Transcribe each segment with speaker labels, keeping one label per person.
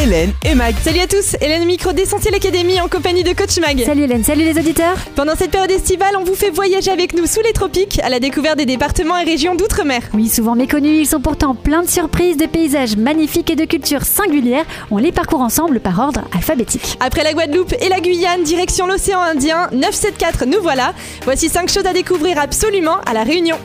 Speaker 1: Hélène et Mag.
Speaker 2: Salut à tous, Hélène Micro d'Essentiel Académie en compagnie de Coach Mag.
Speaker 3: Salut Hélène, salut les auditeurs.
Speaker 2: Pendant cette période estivale, on vous fait voyager avec nous sous les tropiques à la découverte des départements et régions d'outre-mer.
Speaker 3: Oui, souvent méconnus, ils sont pourtant pleins de surprises, de paysages magnifiques et de cultures singulières. On les parcourt ensemble par ordre alphabétique.
Speaker 2: Après la Guadeloupe et la Guyane, direction l'océan Indien, 974, nous voilà. Voici 5 choses à découvrir absolument à La Réunion.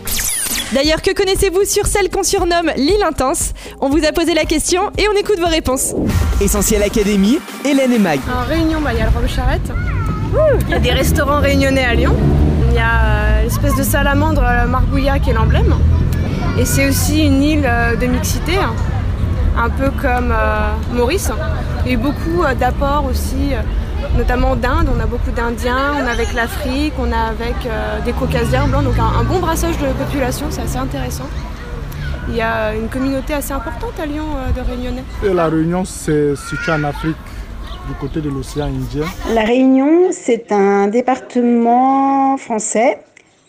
Speaker 2: D'ailleurs, que connaissez-vous sur celle qu'on surnomme l'île intense? On vous a posé la question et on écoute vos réponses.
Speaker 1: Essentiel Académie. Hélène et Mag.
Speaker 4: En Réunion, bah, il y a le Rhum Charrette. Il y a des restaurants réunionnais à Lyon. Il y a euh, l'espèce de salamandre euh, Marbouilla qui est l'emblème. Et c'est aussi une île euh, de mixité, hein. un peu comme euh, Maurice. Il y a eu beaucoup d'apports aussi, notamment d'Inde. On a beaucoup d'Indiens, on a avec l'Afrique, on a avec euh, des Caucasiens blancs. Donc un, un bon brassage de population, c'est assez intéressant. Il y a une communauté assez importante à Lyon euh, de Réunionnais.
Speaker 5: Et la Réunion se situe en Afrique, du côté de l'océan Indien.
Speaker 6: La Réunion, c'est un département français.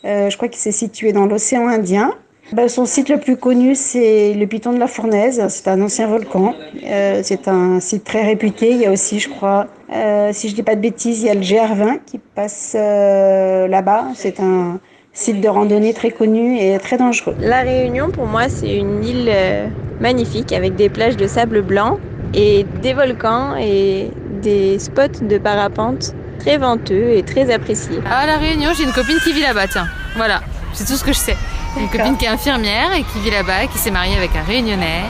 Speaker 6: Euh, je crois qu'il s'est situé dans l'océan Indien. Ben, son site le plus connu, c'est le Piton de la Fournaise. C'est un ancien volcan. Euh, c'est un site très réputé. Il y a aussi, je crois, euh, si je dis pas de bêtises, il y a le GR20 qui passe euh, là-bas. C'est un site de randonnée très connu et très dangereux.
Speaker 7: La Réunion, pour moi, c'est une île euh, magnifique avec des plages de sable blanc et des volcans et des spots de parapente très venteux et très appréciés.
Speaker 8: À La Réunion, j'ai une copine qui vit là-bas, tiens. Voilà, c'est tout ce que je sais. Une copine qui est infirmière et qui vit là-bas, qui s'est mariée avec un Réunionnais.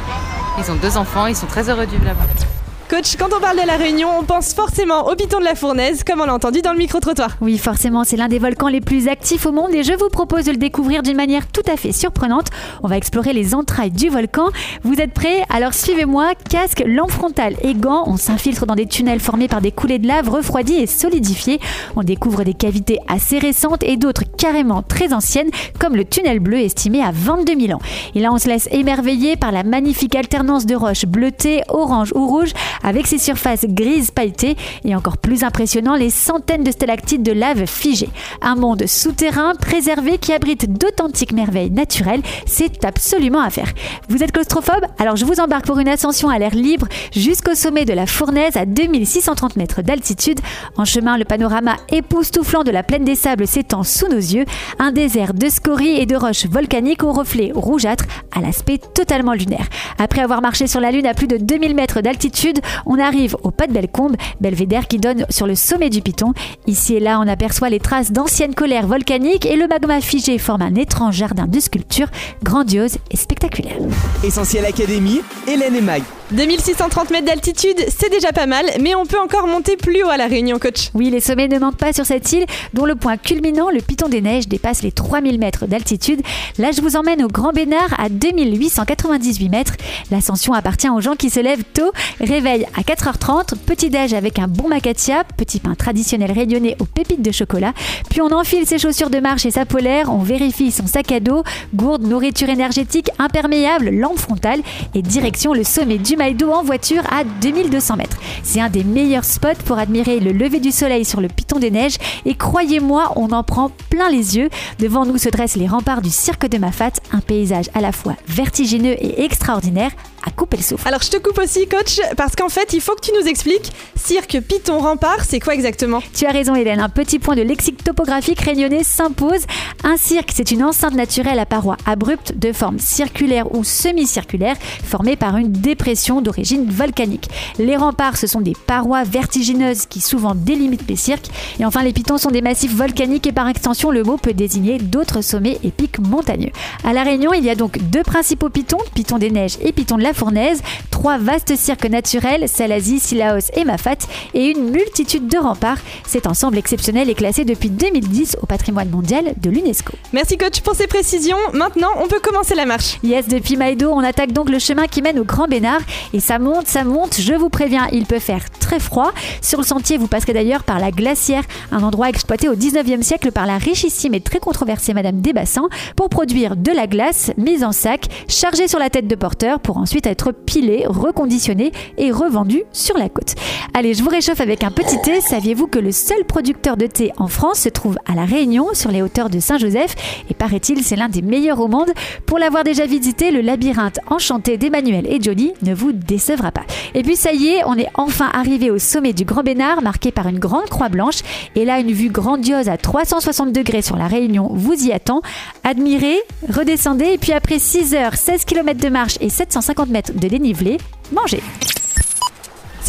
Speaker 8: Ils ont deux enfants, ils sont très heureux de vivre là-bas.
Speaker 2: Coach, quand on parle de la Réunion, on pense forcément au Piton de la Fournaise, comme on l'a entendu dans le micro-trottoir.
Speaker 3: Oui, forcément, c'est l'un des volcans les plus actifs au monde et je vous propose de le découvrir d'une manière tout à fait surprenante. On va explorer les entrailles du volcan. Vous êtes prêts? Alors suivez-moi, casque, lampe frontale et gants. On s'infiltre dans des tunnels formés par des coulées de lave refroidies et solidifiées. On découvre des cavités assez récentes et d'autres carrément très anciennes, comme le tunnel bleu estimé à 22 000 ans. Et là, on se laisse émerveiller par la magnifique alternance de roches bleutées, orange ou rouges, avec ses surfaces grises pailletées et encore plus impressionnant, les centaines de stalactites de lave figées. Un monde souterrain préservé qui abrite d'authentiques merveilles naturelles, c'est absolument à faire. Vous êtes claustrophobe? Alors je vous embarque pour une ascension à l'air libre jusqu'au sommet de la Fournaise à 2630 mètres d'altitude. En chemin, le panorama époustouflant de la plaine des sables s'étend sous nos yeux, un désert de scories et de roches volcaniques aux reflets rougeâtres à l'aspect totalement lunaire. Après avoir marché sur la Lune à plus de 2000 mètres d'altitude, on arrive au pas de Bellecombe, belvédère qui donne sur le sommet du Piton. Ici et là, on aperçoit les traces d'anciennes colères volcaniques et le magma figé forme un étrange jardin de sculptures grandiose et spectaculaire.
Speaker 1: Essentiel Académie. Hélène et Mag.
Speaker 2: 2630 mètres d'altitude, c'est déjà pas mal, mais on peut encore monter plus haut à La Réunion, coach.
Speaker 3: Oui, les sommets ne manquent pas sur cette île, dont le point culminant, le Piton des Neiges, dépasse les 3000 mètres d'altitude. Là, je vous emmène au Grand Bénard à 2898 mètres. L'ascension appartient aux gens qui se lèvent tôt. Réveil à 4h30, petit déj avec un bon macatia, petit pain traditionnel réunionnais aux pépites de chocolat. Puis on enfile ses chaussures de marche et sa polaire, on vérifie son sac à dos, gourde, nourriture énergétique, imperméable, lampe frontale et direction le sommet du Maïdo en voiture à 2200 mètres. C'est un des meilleurs spots pour admirer le lever du soleil sur le Piton des Neiges et croyez-moi, on en prend plein les yeux. Devant nous se dressent les remparts du cirque de Mafat, un paysage à la fois vertigineux et extraordinaire à couper le souffle.
Speaker 2: Alors je te coupe aussi, coach, parce qu'en fait, il faut que tu nous expliques cirque, piton, rempart, c'est quoi exactement?
Speaker 3: Tu as raison Hélène, un petit point de lexique topographique réunionnais s'impose. Un cirque, c'est une enceinte naturelle à parois abruptes de forme circulaire ou semi-circulaire formée par une dépression d'origine volcanique. Les remparts, ce sont des parois vertigineuses qui souvent délimitent les cirques. Et enfin, les pitons sont des massifs volcaniques et par extension, le mot peut désigner d'autres sommets et pics montagneux. À La Réunion, il y a donc deux principaux pitons, Piton des Neiges et Piton de la Fournaise, trois vastes cirques naturels, Salazie, Silaos et Mafat, et une multitude de remparts. Cet ensemble exceptionnel est classé depuis 2010 au patrimoine mondial de l'UNESCO.
Speaker 2: Merci coach pour ces précisions. Maintenant, on peut commencer la marche.
Speaker 3: Yes, depuis Maïdo, on attaque donc le chemin qui mène au Grand Bénard et ça monte, ça monte, je vous préviens, il peut faire très froid. Sur le sentier, vous passerez d'ailleurs par la glacière, un endroit exploité au 19e siècle par la richissime et très controversée Madame Desbassans pour produire de la glace mise en sac, chargée sur la tête de porteur pour ensuite être pilés, reconditionnés et revendus sur la côte. Allez, je vous réchauffe avec un petit thé. Saviez-vous que le seul producteur de thé en France se trouve à La Réunion, sur les hauteurs de Saint-Joseph? Et paraît-il, c'est l'un des meilleurs au monde. Pour l'avoir déjà visité, le labyrinthe enchanté d'Emmanuel et Johnny ne vous décevra pas. Et puis ça y est, on est enfin arrivé au sommet du Grand Bénard, marqué par une grande croix blanche. Et là, une vue grandiose à 360 degrés sur la Réunion vous y attend. Admirez, redescendez, et puis après 6 heures, 16 km de marche et 750 mètres de dénivelé, mangez.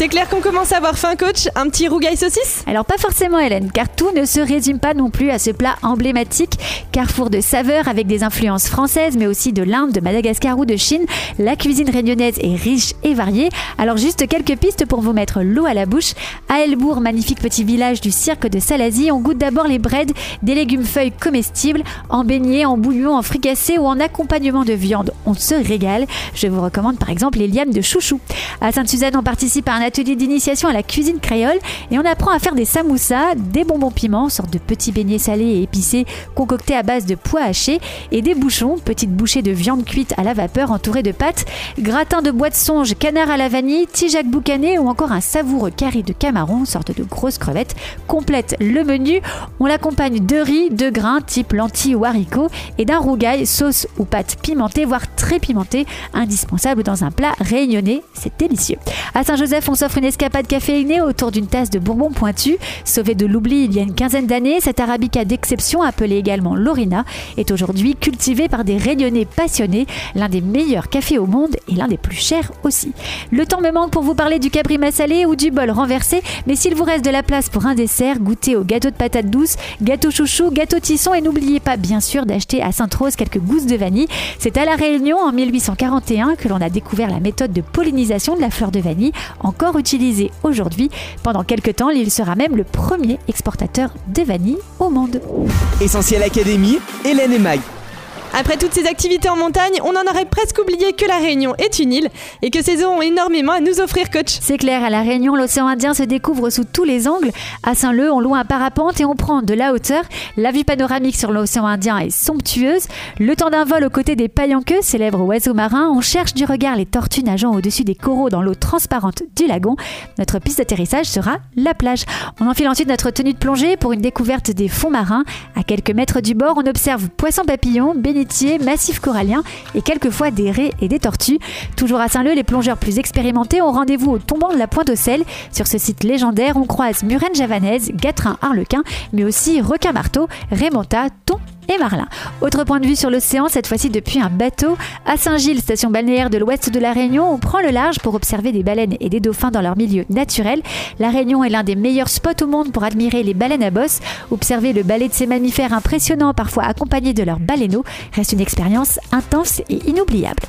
Speaker 2: C'est clair qu'on commence à avoir faim, coach. Un petit rougail saucisse
Speaker 3: Alors pas forcément Hélène, car tout ne se résume pas non plus à ce plat emblématique. Carrefour de saveurs avec des influences françaises, mais aussi de l'Inde, de Madagascar ou de Chine. La cuisine réunionnaise est riche et variée. Alors juste quelques pistes pour vous mettre l'eau à la bouche. À Elbourg, magnifique petit village du cirque de Salazie, on goûte d'abord les breads, des légumes feuilles comestibles, en beignets, en bouillon, en fricassé ou en accompagnement de viande. On se régale. Je vous recommande par exemple les lianes de chouchou. À Sainte-Suzanne, on participe à un atelier d'initiation à la cuisine créole et on apprend à faire des samoussas, des bonbons piments, sorte de petits beignets salés et épicés concoctés à base de pois hachés et des bouchons, petites bouchées de viande cuite à la vapeur entourées de pâtes, gratin de bois de songe, canard à la vanille, tijac boucané ou encore un savoureux carré de camarons, sorte de grosses crevettes, complète le menu. On l'accompagne de riz, de grains type lentilles ou haricots et d'un rougail, sauce ou pâte pimentée, voire très pimentée, indispensable dans un plat réunionnais. C'est délicieux. À Saint-Joseph, on s'offre une escapade caféinée autour d'une tasse de bourbon pointu. Sauvé de l'oubli il y a une quinzaine d'années, cette arabica d'exception, appelée également Lorina, est aujourd'hui cultivée par des réunionnais passionnés, l'un des meilleurs cafés au monde et l'un des plus chers aussi. Le temps me manque pour vous parler du cabrima salé ou du bol renversé, mais s'il vous reste de la place pour un dessert, goûtez au gâteau de patates douces, gâteau chouchou, gâteau tisson et n'oubliez pas bien sûr d'acheter à Sainte-Rose quelques gousses de vanille. C'est à La Réunion en 1841 que l'on a découvert la méthode de pollinisation de la fleur de vanille, encore utilisée aujourd'hui. Pendant quelques temps, l'île sera même le premier exportateur de vanille au monde.
Speaker 1: Essentiel Académie, Hélène et Mag.
Speaker 2: Après toutes ces activités en montagne, on en aurait presque oublié que la Réunion est une île et que ces eaux ont énormément à nous offrir, coach.
Speaker 3: C'est clair, à La Réunion, l'océan Indien se découvre sous tous les angles. À Saint-Leu, on loue un parapente et on prend de la hauteur. La vue panoramique sur l'océan Indien est somptueuse. Le temps d'un vol aux côtés des paillanqueux, célèbres oiseaux marins, on cherche du regard les tortues nageant au-dessus des coraux dans l'eau transparente du lagon. Notre piste d'atterrissage sera la plage. On enfile ensuite notre tenue de plongée pour une découverte des fonds marins. À quelques mètres du bord, on observe poissons papillons, bénédicts massifs coralliens et quelquefois des raies et des tortues. Toujours à Saint-Leu, les plongeurs plus expérimentés ont rendez-vous au tombant de la Pointe aux Sel. Sur ce site légendaire, on croise murène javanaise, gatrin harlequin, mais aussi requin marteau, rémonta, thon et Marlin. Autre point de vue sur l'océan, cette fois-ci depuis un bateau. À Saint-Gilles, station balnéaire de l'ouest de la Réunion, on prend le large pour observer des baleines et des dauphins dans leur milieu naturel. La Réunion est l'un des meilleurs spots au monde pour admirer les baleines à bosse. Observer le ballet de ces mammifères impressionnants, parfois accompagnés de leurs baleineaux, reste une expérience intense et inoubliable.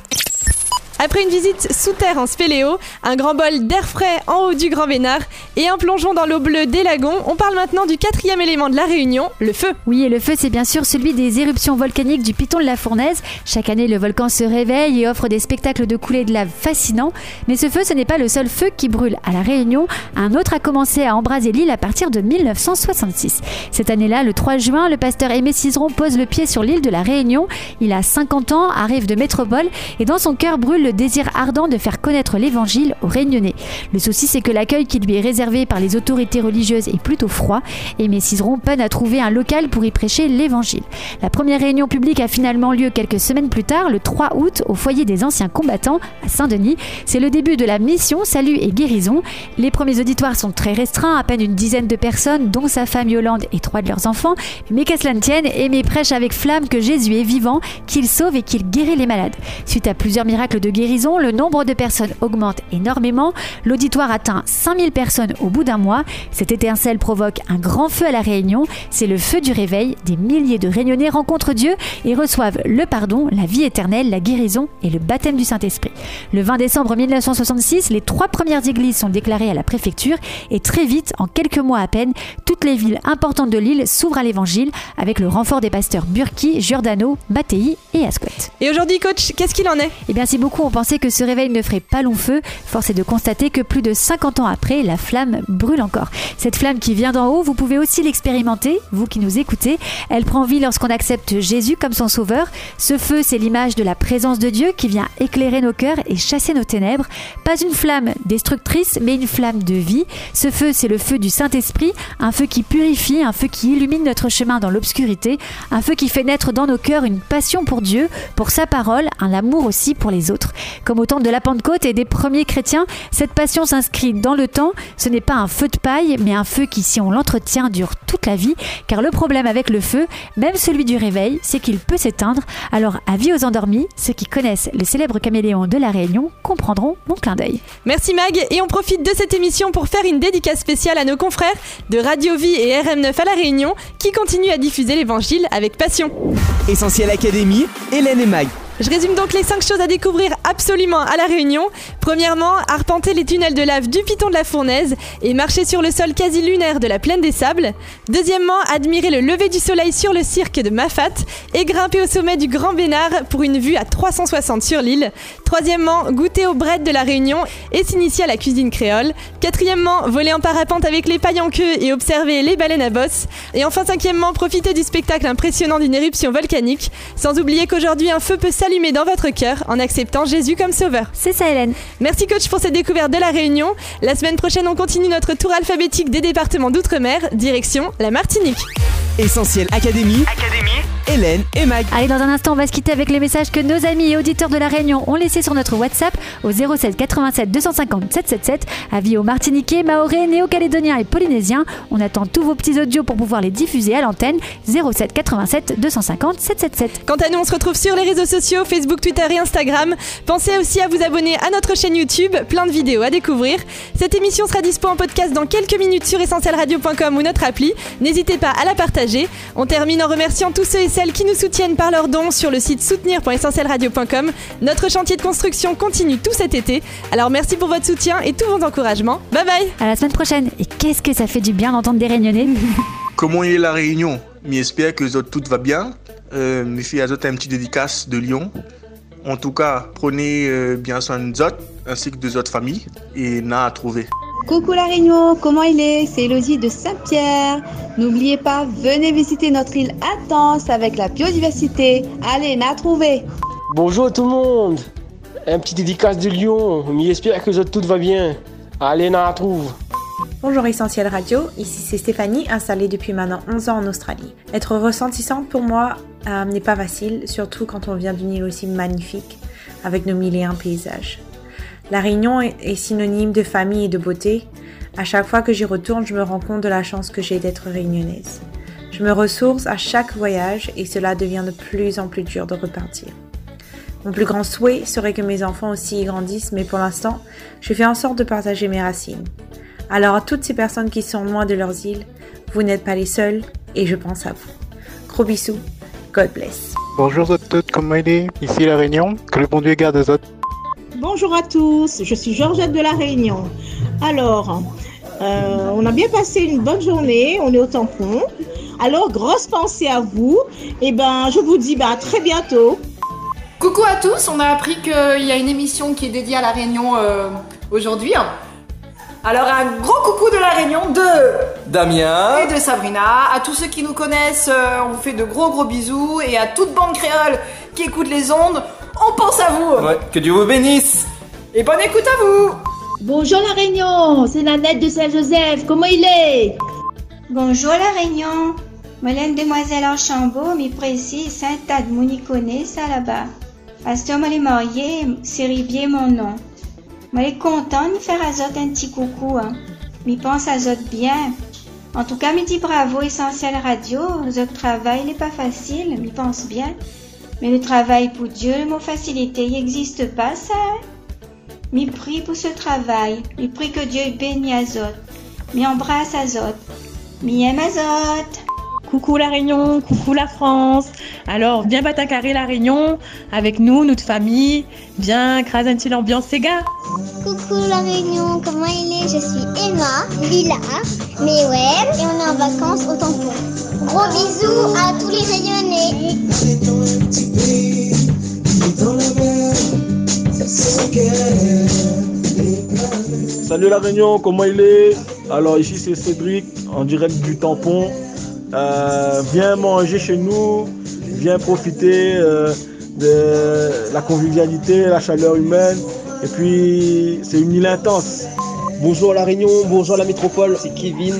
Speaker 2: Après une visite sous terre en spéléo, un grand bol d'air frais en haut du Grand Vénard et un plongeon dans l'eau bleue des lagons, on parle maintenant du quatrième élément de la Réunion, le feu.
Speaker 3: Oui, et le feu, c'est bien sûr celui des éruptions volcaniques du Piton de la Fournaise. Chaque année, le volcan se réveille et offre des spectacles de coulées de lave fascinants. Mais ce feu, ce n'est pas le seul feu qui brûle à La Réunion. Un autre a commencé à embraser l'île à partir de 1966. Cette année-là, le 3 juin, le pasteur Aimé Cizeron pose le pied sur l'île de La Réunion. Il a 50 ans, arrive de métropole et dans son cœur brûle le désir ardent de faire connaître l'évangile aux Réunionnais. Le souci, c'est que l'accueil qui lui est réservé par les autorités religieuses est plutôt froid et Cizeron peine à trouver un local pour y prêcher l'évangile. La première réunion publique a finalement lieu quelques semaines plus tard, le 3 août, au foyer des anciens combattants à Saint-Denis. C'est le début de la mission Salut et guérison. Les premiers auditoires sont très restreints, à peine une dizaine de personnes, dont sa femme Yolande et trois de leurs enfants. Mais qu'à cela ne tienne, Aimé prêche avec flamme que Jésus est vivant, qu'il sauve et qu'il guérit les malades. Suite à plusieurs miracles de guérison, le nombre de personnes augmente énormément. L'auditoire atteint 5000 personnes au bout d'un mois. Cette étincelle provoque un grand feu à la Réunion. C'est le feu du réveil. Des milliers de Réunionnais rencontrent Dieu et reçoivent le pardon, la vie éternelle, la guérison et le baptême du Saint-Esprit. Le 20 décembre 1966, les trois premières églises sont déclarées à la préfecture et très vite, en quelques mois à peine, toutes les villes importantes de l'île s'ouvrent à l'évangile avec le renfort des pasteurs Burki, Giordano, Mattei et Asquette.
Speaker 2: Et aujourd'hui, coach, qu'est-ce qu'il en est?
Speaker 3: Eh bien, beaucoup pensait que ce réveil ne ferait pas long feu, force est de constater que plus de 50 ans après, la flamme brûle encore. Cette flamme qui vient d'en haut, vous pouvez aussi l'expérimenter, vous qui nous écoutez. Elle prend vie lorsqu'on accepte Jésus comme son sauveur. Ce feu, c'est l'image de la présence de Dieu qui vient éclairer nos cœurs et chasser nos ténèbres. Pas une flamme destructrice, mais une flamme de vie. Ce feu, c'est le feu du Saint-Esprit, un feu qui purifie, un feu qui illumine notre chemin dans l'obscurité, un feu qui fait naître dans nos cœurs une passion pour Dieu, pour sa parole, un amour aussi pour les autres. Comme au temps de la Pentecôte et des premiers chrétiens, cette passion s'inscrit dans le temps. Ce n'est pas un feu de paille, mais un feu qui, si on l'entretient, dure toute la vie. Car le problème avec le feu, même celui du réveil, c'est qu'il peut s'éteindre. Alors, avis aux endormis, ceux qui connaissent le célèbre caméléon de la Réunion comprendront mon clin d'œil.
Speaker 2: Merci Mag, et on profite de cette émission pour faire une dédicace spéciale à nos confrères de Radio Vie et RM9 à La Réunion qui continuent à diffuser l'évangile avec passion.
Speaker 1: Essentiel Académie, Hélène et Mag.
Speaker 2: Je résume donc les 5 choses à découvrir absolument à La Réunion. Premièrement, arpenter les tunnels de lave du Piton de la Fournaise et marcher sur le sol quasi lunaire de la Plaine des Sables. Deuxièmement, admirer le lever du soleil sur le cirque de Mafat et grimper au sommet du Grand Bénard pour une vue à 360 sur l'île. Troisièmement, goûter au bread de La Réunion et s'initier à la cuisine créole. Quatrièmement, voler en parapente avec les pailles en queue et observer les baleines à bosse. Et enfin, cinquièmement, profiter du spectacle impressionnant d'une éruption volcanique. Sans oublier qu'aujourd'hui, un feu peut dans votre cœur en acceptant Jésus comme sauveur.
Speaker 3: C'est ça, Hélène.
Speaker 2: Merci coach pour cette découverte de la Réunion. La semaine prochaine, on continue notre tour alphabétique des départements d'outre-mer, direction la Martinique.
Speaker 1: Essentiel Académie, Hélène et Mag.
Speaker 3: Allez, dans un instant, on va se quitter avec les messages que nos amis et auditeurs de la Réunion ont laissés sur notre WhatsApp au 07 87 250 777. Avis aux Martiniquais, Mahorais, Néo-Calédoniens et Polynésiens. On attend tous vos petits audios pour pouvoir les diffuser à l'antenne 07 87 250 777.
Speaker 2: Quant à nous, on se retrouve sur les réseaux sociaux, Facebook, Twitter et Instagram. Pensez aussi à vous abonner à notre chaîne YouTube, plein de vidéos à découvrir. Cette émission sera dispo en podcast dans quelques minutes sur essentielradio.com ou notre appli. N'hésitez pas à la partager. On termine en remerciant tous ceux et celles qui nous soutiennent par leurs dons sur le site soutenir.essentielradio.com. Notre chantier de construction continue tout cet été. Alors merci pour votre soutien et tous vos encouragements. Bye bye
Speaker 3: À la semaine prochaine. Et qu'est-ce que ça fait du bien d'entendre des Réunionnais
Speaker 9: Comment est la réunion? J'espère que autres, tout va bien. Euh, je fais à autres un petit dédicace de Lyon. En tout cas, prenez euh, bien soin de autres, ainsi que de autres familles, et n'a à trouver.
Speaker 10: Coucou la Réunion, comment il est? C'est Elodie de Saint-Pierre. N'oubliez pas, venez visiter notre île intense avec la biodiversité. Allez, n'a trouvé.
Speaker 11: Bonjour tout le monde. Un petit dédicace de Lyon. J'espère que autres, tout va bien. Allez, n'a trouve.
Speaker 12: Bonjour Essentiel Radio, ici c'est Stéphanie, installée depuis maintenant 11 ans en Australie. Être ressentissante pour moi euh, n'est pas facile, surtout quand on vient d'une île aussi magnifique, avec nos mille et un paysages. La Réunion est synonyme de famille et de beauté. À chaque fois que j'y retourne, je me rends compte de la chance que j'ai d'être réunionnaise. Je me ressource à chaque voyage et cela devient de plus en plus dur de repartir. Mon plus grand souhait serait que mes enfants aussi y grandissent, mais pour l'instant, je fais en sorte de partager mes racines. Alors à toutes ces personnes qui sont loin de leurs îles, vous n'êtes pas les seuls et je pense à vous. Gros bisous, God bless.
Speaker 5: Bonjour à toutes, comment est? Ici la Réunion, que le bon Dieu garde aux autres.
Speaker 13: Bonjour à tous, je suis Georgette de la Réunion. Alors, euh, on a bien passé une bonne journée, on est au tampon. Alors, grosse pensée à vous. Et ben, je vous dis bah, à très bientôt.
Speaker 14: Coucou à tous, on a appris qu'il y a une émission qui est dédiée à la Réunion euh, aujourd'hui. Alors un gros coucou de la Réunion de
Speaker 15: Damien
Speaker 14: et de Sabrina. À tous ceux qui nous connaissent, euh, on vous fait de gros gros bisous. Et à toute bande créole qui écoute les ondes, on pense à vous.
Speaker 15: Ouais, que Dieu vous bénisse.
Speaker 14: Et bonne écoute à vous.
Speaker 16: Bonjour la Réunion, c'est Nanette de Saint-Joseph, comment il est?
Speaker 17: Bonjour la Réunion, Molène Demoiselle Archambault, mi précis Saint-Tad Moniconnet, ça là-bas. Pasteur m'a marié, c'est Rivier mon nom. Moi, est content de faire à Zot un petit coucou, hein. M'y pense à Zot bien. En tout cas, me dit bravo Essentiel Radio. Zot travail n'est pas facile, m'y pense bien. Mais le travail pour Dieu, le mot facilité, il n'existe pas, ça. M'y prie pour ce travail. M'y prie que Dieu bénisse à Zot. M'y embrasse à Zot. M'y aime à Zot.
Speaker 18: Coucou la Réunion, coucou la France. Alors, viens battre un carré la Réunion avec nous, notre famille. Viens, crase un petit l'ambiance, ces gars.
Speaker 19: Coucou la Réunion, comment il est? Je suis Emma, Lila, mais ouais, et on est en vacances au tampon. Gros bisous à tous les rayonnés.
Speaker 5: Salut la Réunion, comment il est? Alors ici c'est Cédric en direct du tampon. Euh, viens manger chez nous, viens profiter euh, de la convivialité, la chaleur humaine. Et puis c'est une île intense.
Speaker 20: Bonjour la Réunion, bonjour la métropole, c'est Kevin.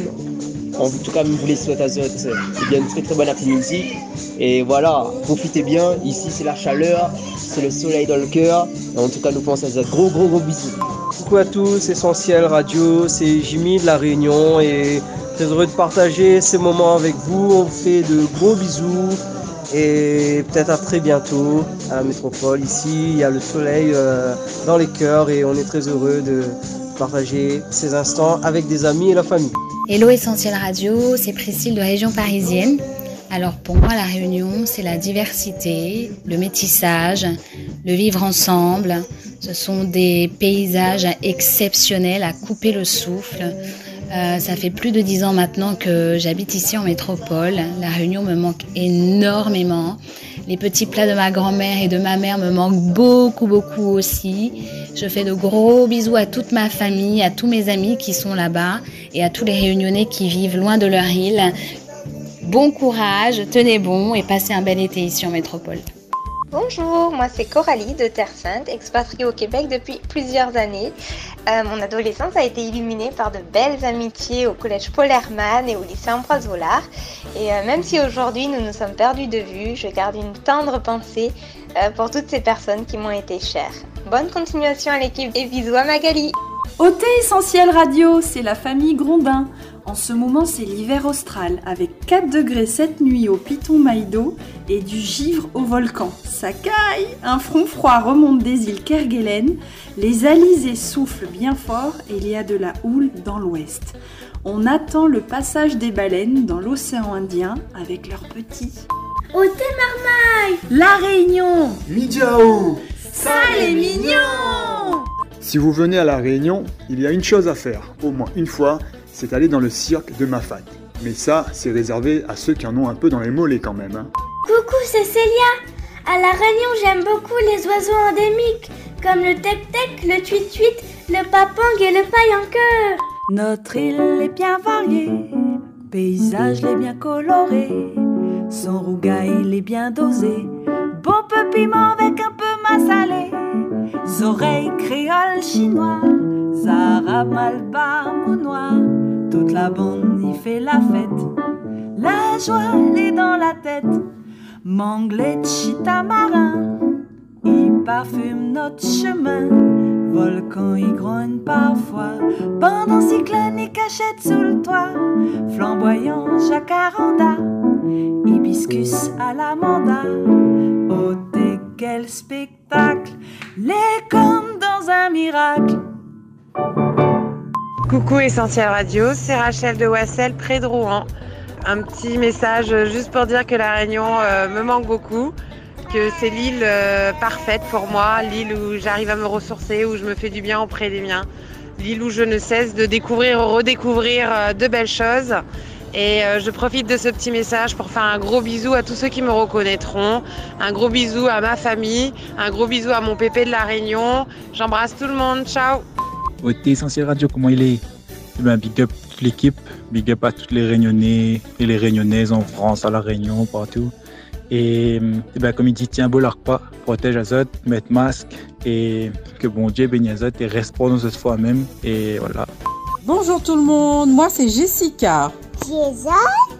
Speaker 20: En tout cas, vous les souhaite à Zot eh bien une très très bonne après-midi. Et voilà, profitez bien. Ici, c'est la chaleur, c'est le soleil dans le cœur. En tout cas, nous pensons à Zot. Gros gros gros bisous.
Speaker 21: Coucou à tous, Essentiel Radio, c'est Jimmy de La Réunion et très heureux de partager ces moments avec vous. On vous fait de gros bisous et peut-être à très bientôt à la métropole. Ici, il y a le soleil euh, dans les cœurs et on est très heureux de partager ces instants avec des amis et la famille.
Speaker 22: Hello Essentiel Radio, c'est Priscille de région parisienne. Alors pour moi, la réunion, c'est la diversité, le métissage, le vivre ensemble. Ce sont des paysages exceptionnels à couper le souffle. Euh, ça fait plus de dix ans maintenant que j'habite ici en métropole. La Réunion me manque énormément. Les petits plats de ma grand-mère et de ma mère me manquent beaucoup, beaucoup aussi. Je fais de gros bisous à toute ma famille, à tous mes amis qui sont là-bas et à tous les Réunionnais qui vivent loin de leur île. Bon courage, tenez bon et passez un bel été ici en métropole.
Speaker 23: Bonjour, moi c'est Coralie de Terre Sainte, expatriée au Québec depuis plusieurs années. Euh, mon adolescence a été illuminée par de belles amitiés au collège Paul Hermann et au lycée Ambroise Vollard. Et euh, même si aujourd'hui nous nous sommes perdus de vue, je garde une tendre pensée euh, pour toutes ces personnes qui m'ont été chères. Bonne continuation à l'équipe et bisous à Magali.
Speaker 2: OT Essentiel Radio, c'est la famille Grondin. En ce moment, c'est l'hiver austral, avec 4 degrés cette nuit au Piton Maïdo et du givre au volcan. Ça caille Un front froid remonte des îles Kerguelen, les alizés soufflent bien fort et il y a de la houle dans l'ouest. On attend le passage des baleines dans l'océan Indien avec leurs petits.
Speaker 19: OT Marmaille
Speaker 2: La Réunion
Speaker 24: Midjao
Speaker 2: Ça les mignons
Speaker 24: Si vous venez à La Réunion, il y a une chose à faire, au moins une fois, c'est aller dans le cirque de Mafat. Mais ça, c'est réservé à ceux qui en ont un peu dans les mollets quand même. hein.
Speaker 19: Coucou, c'est Célia À La Réunion, j'aime beaucoup les oiseaux endémiques, comme le tec-tec, le tuit-tuit, le papang et le paille en cœur.
Speaker 25: Notre île est bien variée, paysage est bien coloré, son rougail il est bien dosé, bon peu piment avec un peu massalé, oreilles créoles chinoises, arabes malbar mounois, toute la bande y fait la fête, la joie est dans la tête, manglais chita marin, il parfume notre chemin. Volcan y grogne parfois, pendant cyclone y cachette sous le toit, flamboyant jacaranda, hibiscus à l'amanda. Oh, quel spectacle, les comme dans un miracle.
Speaker 4: Coucou Essentiel Radio, c'est Rachel de Wassel, près de Rouen. Un petit message juste pour dire que la Réunion euh, me manque beaucoup, que c'est l'île euh, parfaite pour moi, l'île où j'arrive à me ressourcer, où je me fais du bien auprès des miens, l'île où je ne cesse de découvrir ou redécouvrir euh, de belles choses. Et je profite de ce petit message pour faire un gros bisou à tous ceux qui me reconnaîtront, un gros bisou à ma famille, un gros bisou à mon pépé de la Réunion. J'embrasse tout le monde, ciao
Speaker 26: OT Essentiel Radio, comment il est? Eh ben, Big up toute l'équipe, big up à toutes les Réunionnais et les Réunionnaises en France, à La Réunion, partout. Et, eh ben, comme il dit, tiens, beau pas, protège Azot, mette masque et que bon Dieu bénisse Azot et reste pour nous cette fois même. Et voilà.
Speaker 27: Bonjour tout le monde, moi c'est Jessica.
Speaker 19: Jason,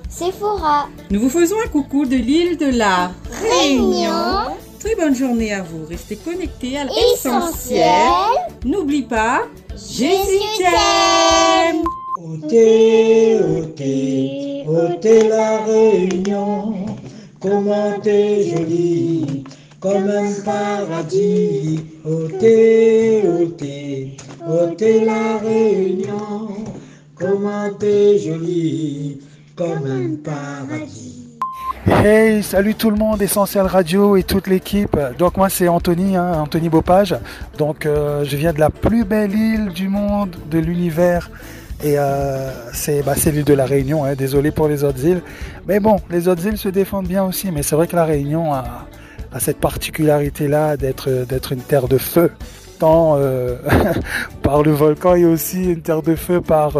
Speaker 19: Sephora.
Speaker 27: Nous vous faisons un coucou de l'île de la
Speaker 19: Réunion.
Speaker 27: Très bonne journée à vous. Restez connectés à
Speaker 19: Essentiel.
Speaker 27: l'essentiel. N'oublie pas, Jésus t'aime.
Speaker 24: Ôtez, ôtez, ôtez la Réunion, comment t'es jolie, comme un paradis. Ôtez, ôtez, ôtez la Réunion, comment t'es jolie, comme un paradis.
Speaker 5: Hey, salut tout le monde, Essentiel Radio et toute l'équipe. Donc moi c'est Anthony, hein, Anthony Beaupage. Donc euh, je viens de la plus belle île du monde, de l'univers. Et euh, c'est bah, l'île de la Réunion, hein. désolé pour les autres îles. Mais bon, les autres îles se défendent bien aussi. Mais c'est vrai que la Réunion a, cette particularité-là d'être une terre de feu. temps euh, par le volcan et aussi une terre de feu par,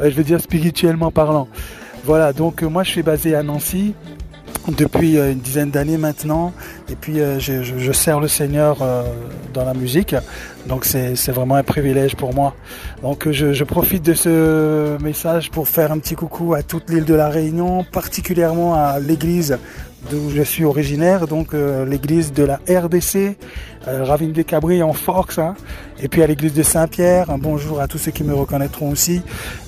Speaker 5: je veux dire, spirituellement parlant. Voilà, donc moi je suis basé à Nancy depuis une dizaine d'années maintenant. Et puis je, je, sers le Seigneur dans la musique. Donc c'est vraiment un privilège pour moi. Donc je, profite de ce message pour faire un petit coucou à toute l'île de la Réunion, particulièrement à l'église d'où je suis originaire, donc euh, l'église de la RDC, euh, Ravine des Cabris en Force, hein. et puis à l'église de Saint-Pierre, un bonjour à tous ceux qui me reconnaîtront aussi.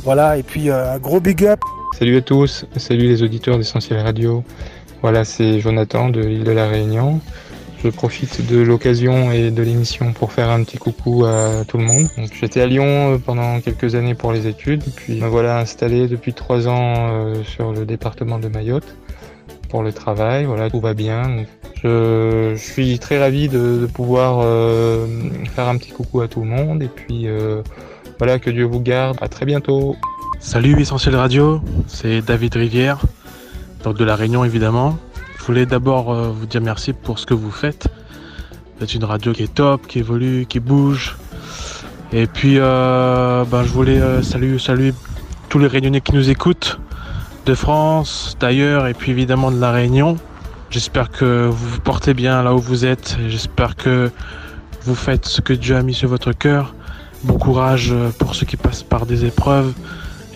Speaker 5: Voilà, et puis euh, un gros big up.
Speaker 28: Salut à tous, salut les auditeurs d'Essentiel Radio. Voilà, c'est Jonathan de l'île de la Réunion. Je profite de l'occasion et de l'émission pour faire un petit coucou à tout le monde. J'étais à Lyon pendant quelques années pour les études, puis me voilà installé depuis trois ans sur le département de Mayotte pour le travail. Voilà, tout va bien. Je, suis très ravi de, pouvoir euh, faire un petit coucou à tout le monde et puis euh, voilà, que Dieu vous garde. À très bientôt.
Speaker 29: Salut Essentiel Radio, c'est David Rivière, de la Réunion évidemment. Je voulais d'abord euh, vous dire merci pour ce que vous faites. Vous êtes une radio qui est top, qui évolue, qui bouge. Et puis, ben, je voulais saluer, saluer tous les Réunionnais qui nous écoutent de France, d'ailleurs, et puis évidemment de la Réunion. J'espère que vous vous portez bien là où vous êtes. J'espère que vous faites ce que Dieu a mis sur votre cœur. Bon courage pour ceux qui passent par des épreuves.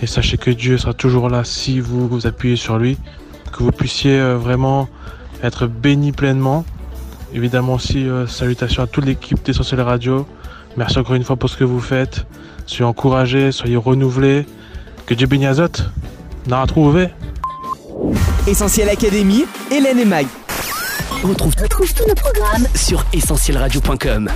Speaker 29: Et sachez que Dieu sera toujours là si vous vous appuyez sur lui. Que vous puissiez euh, vraiment être bénis pleinement. Évidemment aussi, euh, salutations à toute l'équipe d'Essentiel Radio. Merci encore une fois pour ce que vous faites. Soyez encouragés, soyez renouvelés. Que Dieu bénisse Azote. On a retrouvé.
Speaker 30: Essentiel Académie, Hélène et Mag. On retrouve, tous nos programmes sur essentielradio.com.